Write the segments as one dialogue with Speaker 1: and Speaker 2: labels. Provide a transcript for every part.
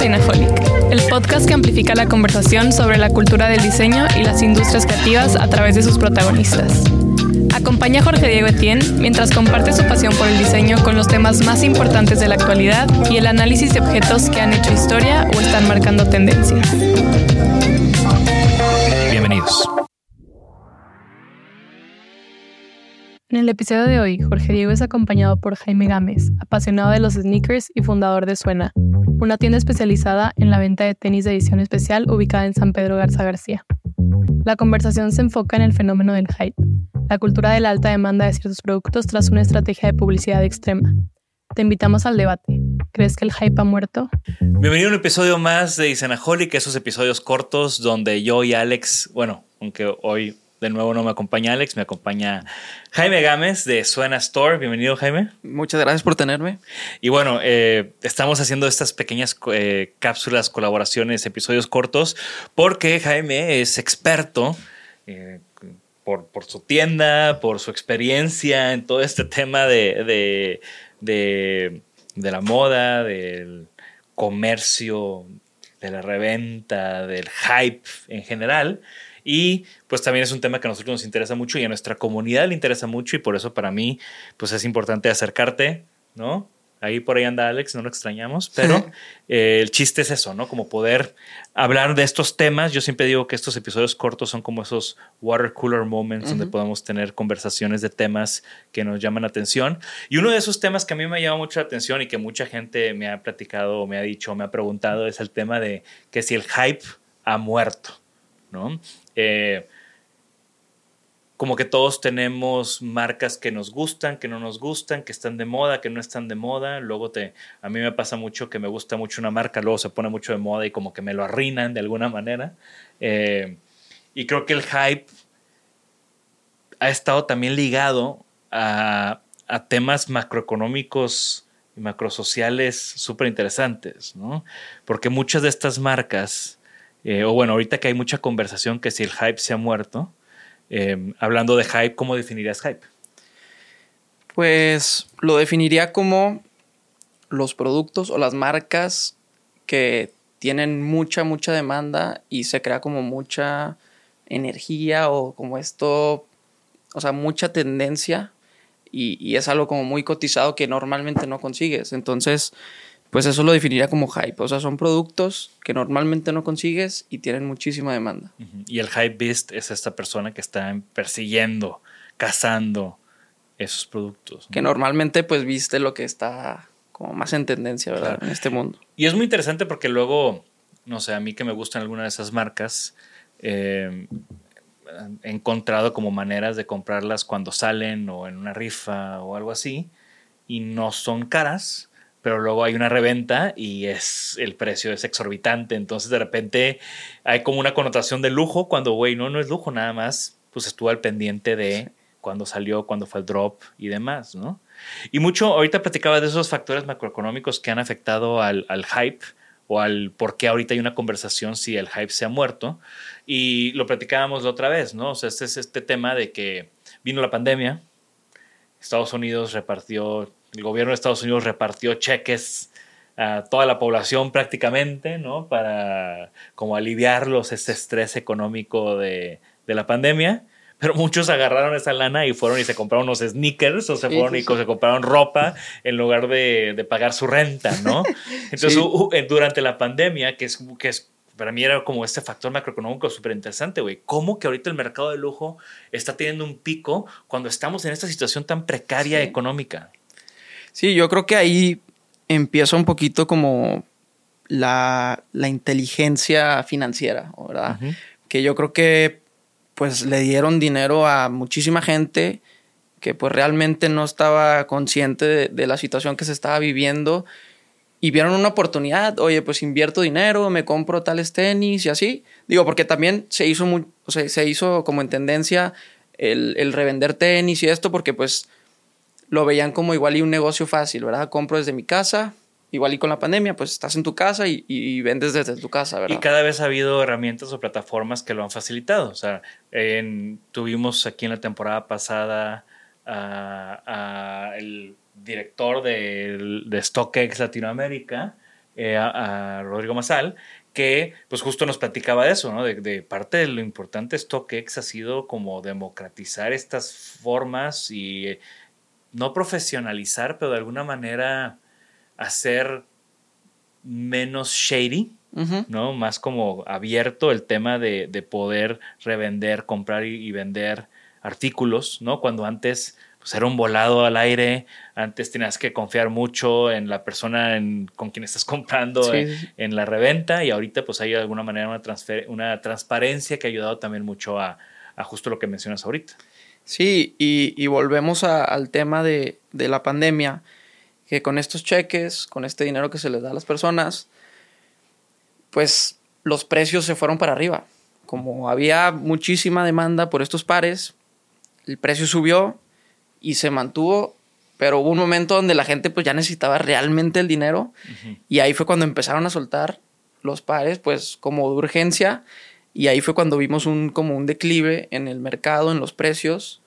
Speaker 1: El podcast que amplifica la conversación sobre la cultura del diseño y las industrias creativas a través de sus protagonistas. Acompaña a Jorge Diego Etienne mientras comparte su pasión por el diseño con los temas más importantes de la actualidad y el análisis de objetos que han hecho historia o están marcando tendencias.
Speaker 2: Bienvenidos.
Speaker 1: En el episodio de hoy, Jorge Diego es acompañado por Jaime Gámez, apasionado de los sneakers y fundador de Suena, una tienda especializada en la venta de tenis de edición especial ubicada en San Pedro Garza García. La conversación se enfoca en el fenómeno del hype, la cultura de la alta demanda de ciertos productos tras una estrategia de publicidad extrema. Te invitamos al debate. ¿Crees que el hype ha muerto?
Speaker 2: Bienvenido a un episodio más de Isenaholic, esos episodios cortos donde yo y Alex, bueno, aunque hoy de nuevo no me acompaña Alex, me acompaña Jaime Gámez de Suena Store. Bienvenido, Jaime.
Speaker 3: Muchas gracias por tenerme.
Speaker 2: Y bueno, eh, estamos haciendo estas pequeñas eh, cápsulas, colaboraciones, episodios cortos, porque Jaime es experto. eh, por, por su tienda, por su experiencia en todo este tema de, de, de- de la moda, del comercio, de la reventa, del hype en general. Y pues también es un tema que a nosotros nos interesa mucho y a nuestra comunidad le interesa mucho y por eso para mí pues es importante acercarte, ¿no? Ahí por ahí anda Alex, no lo extrañamos, pero eh, el chiste es eso, ¿no? Como poder hablar de estos temas. Yo siempre digo que estos episodios cortos son como esos water cooler moments donde podemos tener conversaciones de temas que nos llaman la atención. Y uno de esos temas que a mí me llama mucho la atención y que mucha gente me ha platicado, me ha dicho, me ha preguntado es el tema de que si el hype ha muerto, ¿no? Eh, como que todos tenemos marcas que nos gustan, que no nos gustan, que están de moda, que no están de moda. Luego te, a mí me pasa mucho que me gusta mucho una marca, luego se pone mucho de moda y como que me lo arruinan de alguna manera. Eh, y creo que el hype ha estado también ligado a, a temas macroeconómicos y macrosociales súper interesantes, ¿no? Porque muchas de estas marcas, eh, o bueno, ahorita que hay mucha conversación que si el hype se ha muerto, eh, hablando de hype, ¿cómo definirías hype?
Speaker 3: Pues lo definiría como los productos o las marcas que tienen mucha, mucha demanda y se crea como mucha energía o como esto, o sea, mucha tendencia y, y es algo como muy cotizado que normalmente no consigues. Entonces, pues eso lo definiría como hype. O sea, son productos que normalmente no consigues y tienen muchísima demanda.
Speaker 2: Y el hype beast es esta persona que está persiguiendo, cazando esos productos. ¿no?
Speaker 3: Que normalmente pues viste lo que está como más en tendencia, ¿verdad?
Speaker 2: Claro.
Speaker 3: En este mundo.
Speaker 2: Y es muy interesante porque luego, no sé, a mí que me gustan algunas de esas marcas, eh, he encontrado como maneras de comprarlas cuando salen o en una rifa o algo así, y no son caras, pero luego hay una reventa y es el precio es exorbitante, entonces de repente hay como una connotación de lujo cuando, güey, no, no es lujo nada más, pues estuvo al pendiente de cuando salió, cuando fue el drop y demás, ¿no? Y mucho, ahorita platicaba de esos factores macroeconómicos que han afectado al, al hype o al por qué ahorita hay una conversación si el hype se ha muerto. Y lo platicábamos la otra vez, ¿no? O sea, este es este tema de que vino la pandemia, Estados Unidos repartió, el gobierno de Estados Unidos repartió cheques a toda la población prácticamente, ¿no? Para como aliviarlos este estrés económico de, de la pandemia. Pero muchos agarraron esa lana y fueron y se compraron unos sneakers o se fueron y se compraron ropa en lugar de, de pagar su renta, ¿no? Entonces, durante la pandemia, que es, que es para mí era como este factor macroeconómico súper interesante, güey. ¿Cómo que ahorita el mercado de lujo está teniendo un pico cuando estamos en esta situación tan precaria económica?
Speaker 3: Sí, yo creo que ahí empieza un poquito como la, la inteligencia financiera, ¿verdad? Que yo creo que pues le dieron dinero a muchísima gente que pues realmente no estaba consciente de, la situación que se estaba viviendo y vieron una oportunidad, oye, pues invierto dinero, me compro tales tenis y así. Digo, porque también se hizo, muy, o sea, se hizo como en tendencia el, el, revender tenis y esto, porque pues lo veían como igual y un negocio fácil, ¿verdad? Compro desde mi casa, igual y con la pandemia, pues estás en tu casa y, vendes desde tu casa, ¿verdad?
Speaker 2: Y cada vez ha habido herramientas o plataformas que lo han facilitado. O sea, tuvimos aquí en la temporada pasada a, el director de, de StockX Latinoamérica, eh, a, Rodrigo Mazal, que pues justo nos platicaba de eso, ¿no? De, de, parte de lo importante StockX ha sido como democratizar estas formas y no profesionalizar, pero de alguna manera hacer menos shady, ¿no? Más como abierto el tema de, poder revender, comprar y, vender artículos, ¿no? Cuando antes pues, era un volado al aire, antes tenías que confiar mucho en la persona con quien estás comprando en, la reventa y ahorita pues hay de alguna manera una, una transparencia que ha ayudado también mucho a, justo lo que mencionas ahorita.
Speaker 3: Sí, y, volvemos al tema de, de la pandemia que con estos cheques, con este dinero que se les da a las personas, pues los precios se fueron para arriba. Como había muchísima demanda por estos pares, el precio subió y se mantuvo, pero hubo un momento donde la gente pues ya necesitaba realmente el dinero y ahí fue cuando empezaron a soltar los pares pues como de urgencia y ahí fue cuando vimos un como un declive en el mercado, en los precios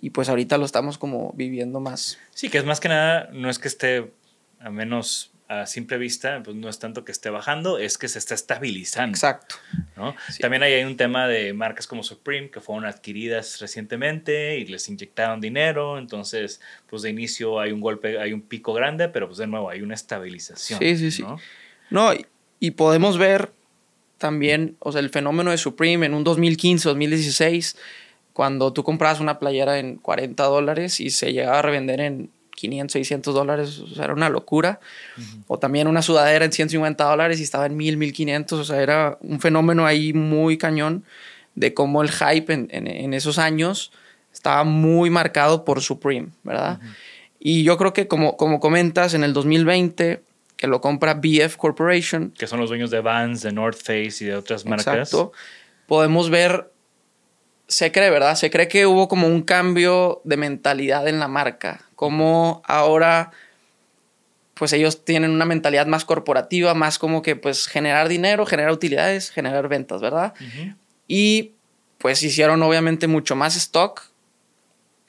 Speaker 3: y pues ahorita lo estamos como viviendo más.
Speaker 2: Sí, que es más que nada, no es que esté, a menos a simple vista, pues no es tanto que esté bajando, es que se está estabilizando.
Speaker 3: Exacto.
Speaker 2: ¿no? También hay un tema de marcas como Supreme que fueron adquiridas recientemente y les inyectaron dinero, entonces pues de inicio hay un golpe, hay un pico grande, pero pues de nuevo hay una estabilización.
Speaker 3: Sí, sí, sí. No, y, y podemos ver también, o sea, el fenómeno de Supreme en un 2015, 2016 cuando tú comprabas una playera en 40 dólares y se llegaba a revender en 500, 600 dólares, o sea, era una locura. O también una sudadera en 150 dólares y estaba en 1000, 1500, o sea, era un fenómeno ahí muy cañón de cómo el hype en, en, esos años estaba muy marcado por Supreme, ¿verdad? Y yo creo que como, como comentas, en el 2020, que lo compra BF Corporation.
Speaker 2: Que son los dueños de Vans, de North Face y de otras marcas. Exacto.
Speaker 3: Podemos ver se cree, ¿verdad? Se cree que hubo como un cambio de mentalidad en la marca, como ahora pues ellos tienen una mentalidad más corporativa, más como que pues generar dinero, generar utilidades, generar ventas, ¿verdad? Y pues hicieron obviamente mucho más stock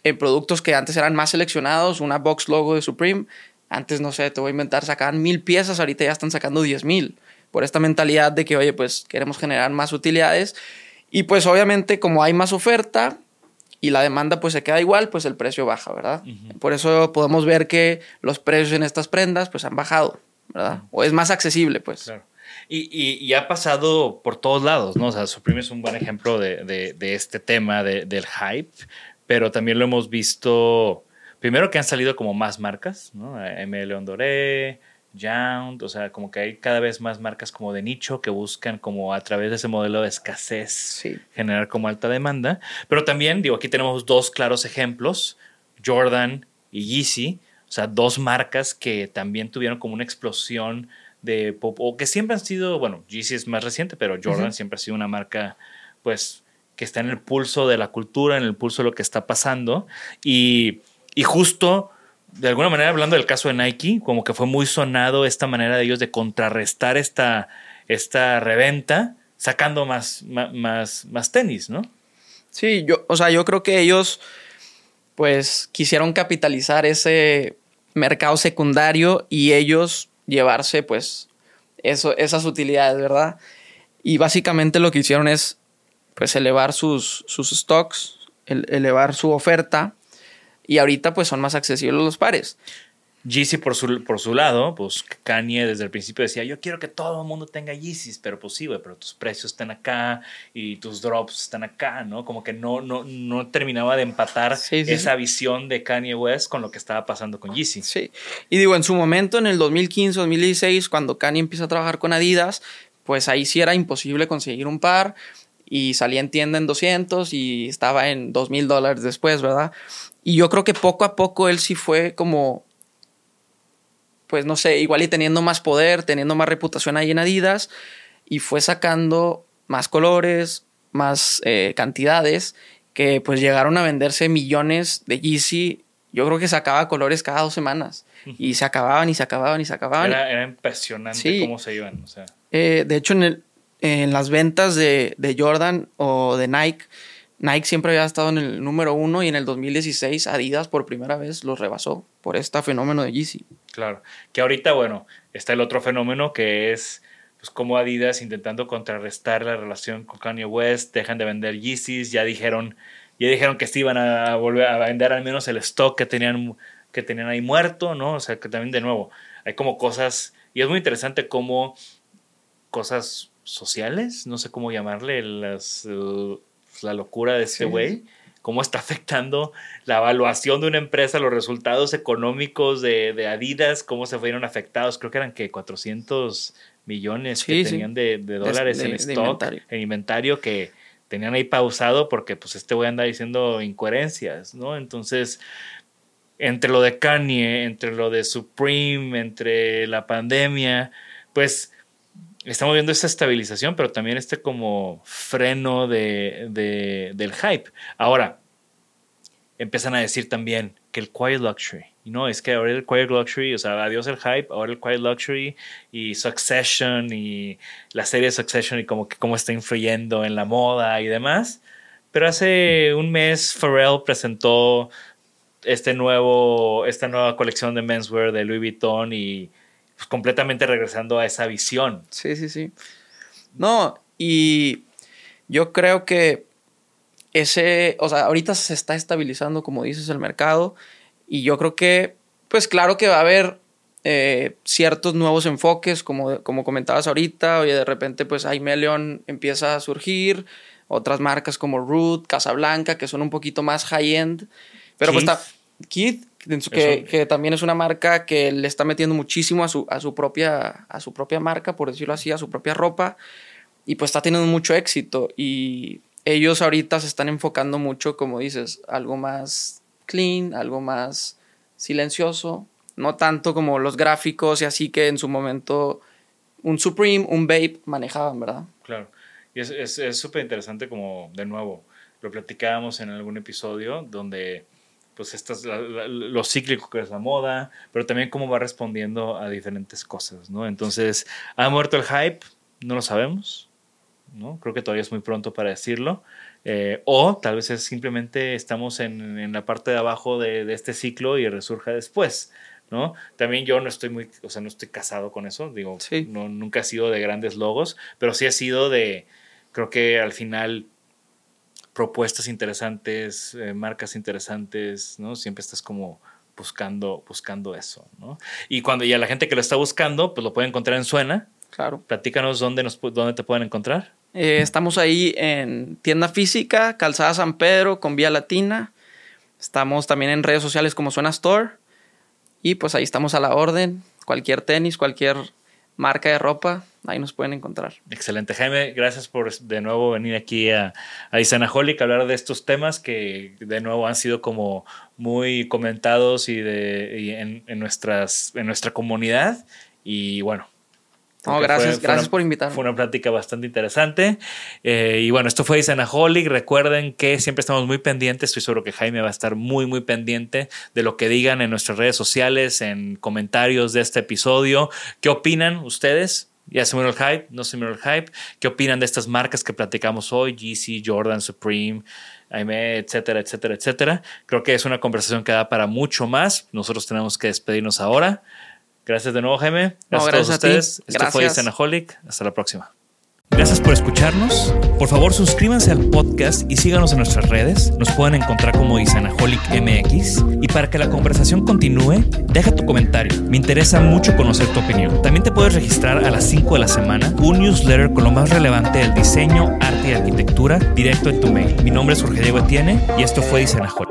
Speaker 3: en productos que antes eran más seleccionados, una box logo de Supreme, antes no sé, te voy a inventar, sacaban mil piezas, ahorita ya están sacando diez mil, por esta mentalidad de que, oye, pues queremos generar más utilidades y pues obviamente como hay más oferta y la demanda pues se queda igual, pues el precio baja, ¿verdad? Por eso podemos ver que los precios en estas prendas pues han bajado, ¿verdad? O es más accesible, pues.
Speaker 2: Claro. Y, y, ha pasado por todos lados, ¿no? O sea, Supreme es un buen ejemplo de, de, este tema del hype, pero también lo hemos visto, primero que han salido como más marcas, ¿no? ML Ondoré, Jound, o sea, como que hay cada vez más marcas como de nicho que buscan como a través de ese modelo de escasez generar como alta demanda. Pero también, digo, aquí tenemos dos claros ejemplos, Jordan y Yeezy, o sea, dos marcas que también tuvieron como una explosión de pop, o que siempre han sido, bueno, Yeezy es más reciente, pero Jordan siempre ha sido una marca, pues, que está en el pulso de la cultura, en el pulso de lo que está pasando. Y, y justo, de alguna manera, hablando del caso de Nike, como que fue muy sonado esta manera de ellos de contrarrestar esta, esta reventa, sacando más, más, más, tenis, ¿no?
Speaker 3: Sí, yo, o sea, yo creo que ellos, pues, quisieron capitalizar ese mercado secundario y ellos llevarse, pues, eso, esas utilidades, ¿verdad? Y básicamente lo que hicieron es pues elevar sus, sus stocks, elevar su oferta y ahorita pues son más accesibles los pares.
Speaker 2: Yeezy por su, por su lado, pues Kanye desde el principio decía, yo quiero que todo el mundo tenga Yeezys, pero pues sí, güey, pero tus precios están acá y tus drops están acá, ¿no? Como que no, no, no terminaba de empatar esa visión de Kanye West con lo que estaba pasando con Yeezy.
Speaker 3: Sí, y digo, en su momento, en el 2015, 2016, cuando Kanye empieza a trabajar con Adidas, pues ahí sí era imposible conseguir un par y salía en tienda en 200 y estaba en 2 mil dólares después, ¿verdad? Y yo creo que poco a poco él sí fue como, pues no sé, igual y teniendo más poder, teniendo más reputación ahí en Adidas y fue sacando más colores, más eh, cantidades que pues llegaron a venderse millones de Yeezy. Yo creo que sacaba colores cada dos semanas y se acababan y se acababan y se acababan.
Speaker 2: Era, impresionante cómo se iban. O sea.
Speaker 3: Eh, de hecho, en el, en las ventas de, Jordan o de Nike, Nike siempre había estado en el número uno y en el 2016 Adidas por primera vez los rebasó por este fenómeno de Yeezy.
Speaker 2: Claro, que ahorita, bueno, está el otro fenómeno que es pues como Adidas intentando contrarrestar la relación con Kanye West, dejan de vender Yeezys, ya dijeron, ya dijeron que sí iban a volver a vender al menos el stock que tenían, que tenían ahí muerto, ¿no? O sea, que también de nuevo, hay como cosas, y es muy interesante cómo cosas sociales, no sé cómo llamarle, las, la locura de este güey, cómo está afectando la evaluación de una empresa, los resultados económicos de, Adidas, cómo se fueron afectados, creo que eran que 400 millones que tenían de, dólares en stock, en inventario que tenían ahí pausado porque pues este güey anda diciendo incoherencias, ¿no? Entonces, entre lo de Kanye, entre lo de Supreme, entre la pandemia, pues estamos viendo esta estabilización, pero también este como freno de, del hype. Ahora, empiezan a decir también que el quiet luxury, no, es que ahora el quiet luxury, o sea, adiós el hype, ahora el quiet luxury y Succession y la serie Succession y como que cómo está influyendo en la moda y demás. Pero hace un mes Pharrell presentó este nuevo, esta nueva colección de menswear de Louis Vuitton y pues, completamente regresando a esa visión.
Speaker 3: Sí, sí, sí. No, y yo creo que ese, o sea, ahorita se está estabilizando, como dices, el mercado, y yo creo que, pues claro que va a haber eh, ciertos nuevos enfoques, como, como comentabas ahorita, oye, de repente, pues Aimelion empieza a surgir, otras marcas como Root, Casablanca, que son un poquito más high-end, pero pues está Kid, que, también es una marca que le está metiendo muchísimo a su, a, su propia, a su propia marca, por decirlo así, a su propia ropa, y pues está teniendo mucho éxito. Y ellos ahorita se están enfocando mucho, como dices, algo más clean, algo más silencioso, no tanto como los gráficos y así que en su momento un Supreme, un Vape manejaban, ¿verdad?
Speaker 2: Claro. Y es súper interesante como, de nuevo, lo platicábamos en algún episodio donde pues estas, lo cíclico que es la moda, pero también cómo va respondiendo a diferentes cosas, ¿no? Entonces, ¿ha muerto el hype? No lo sabemos, ¿no? Creo que todavía es muy pronto para decirlo. Eh, o tal vez es simplemente estamos en, en la parte de abajo de, de, este ciclo y resurja después, ¿no? También yo no estoy muy, o sea, no estoy casado con eso, digo, no, nunca he sido de grandes logos, pero sí he sido de, creo que al final propuestas interesantes, eh, marcas interesantes, ¿no? Siempre estás como buscando, buscando eso, ¿no? Y cuando ya la gente que lo está buscando, pues lo puede encontrar en Suena.
Speaker 3: Claro.
Speaker 2: Platícanos dónde, nos, dónde te pueden encontrar.
Speaker 3: Eh, estamos ahí en tienda física, Calzada San Pedro, con Vía Latina. Estamos también en redes sociales como Suena Store. Y pues ahí estamos a la orden. Cualquier tenis, cualquier marca de ropa, ahí nos pueden encontrar.
Speaker 2: Excelente, Jaime. Gracias por de nuevo venir aquí a, a Isanaholic a hablar de estos temas que de nuevo han sido como muy comentados y, de, en, nuestras, en nuestra comunidad. Y bueno,
Speaker 3: No, gracias,
Speaker 2: fue
Speaker 3: gracias
Speaker 2: una-
Speaker 3: por invitarme.
Speaker 2: Fue una plática bastante interesante. Eh, y bueno, esto fue Isanaholic. Recuerden que siempre estamos muy pendientes. Estoy seguro que Jaime va a estar muy, muy pendiente de lo que digan en nuestras redes sociales, en comentarios de este episodio. ¿Qué opinan ustedes? Ya se murió el hype, no se murió el hype. ¿Qué opinan de estas marcas que platicamos hoy? GC, Jordan, Supreme, Aime, etcétera, etcétera, etcétera. Creo que es una conversación que da para mucho más. Nosotros tenemos que despedirnos ahora. Gracias de nuevo, Jaime. Gracias,
Speaker 3: No,
Speaker 2: a todos
Speaker 3: gracias a ti.
Speaker 2: ustedes. Esto fue
Speaker 3: Gracias.
Speaker 2: Isanaholic. Hasta la próxima. Gracias por escucharnos. Por favor, suscríbanse al podcast y síganos en nuestras redes. Nos pueden encontrar como Isanaholic MX. Y para que la conversación continúe, deja tu comentario. Me interesa mucho conocer tu opinión. También te puedes registrar a las 5 de la semana un newsletter con lo más relevante del diseño, arte y arquitectura directo en tu mail. Mi nombre es Jorge Diego Etienne y esto fue Isanaholic.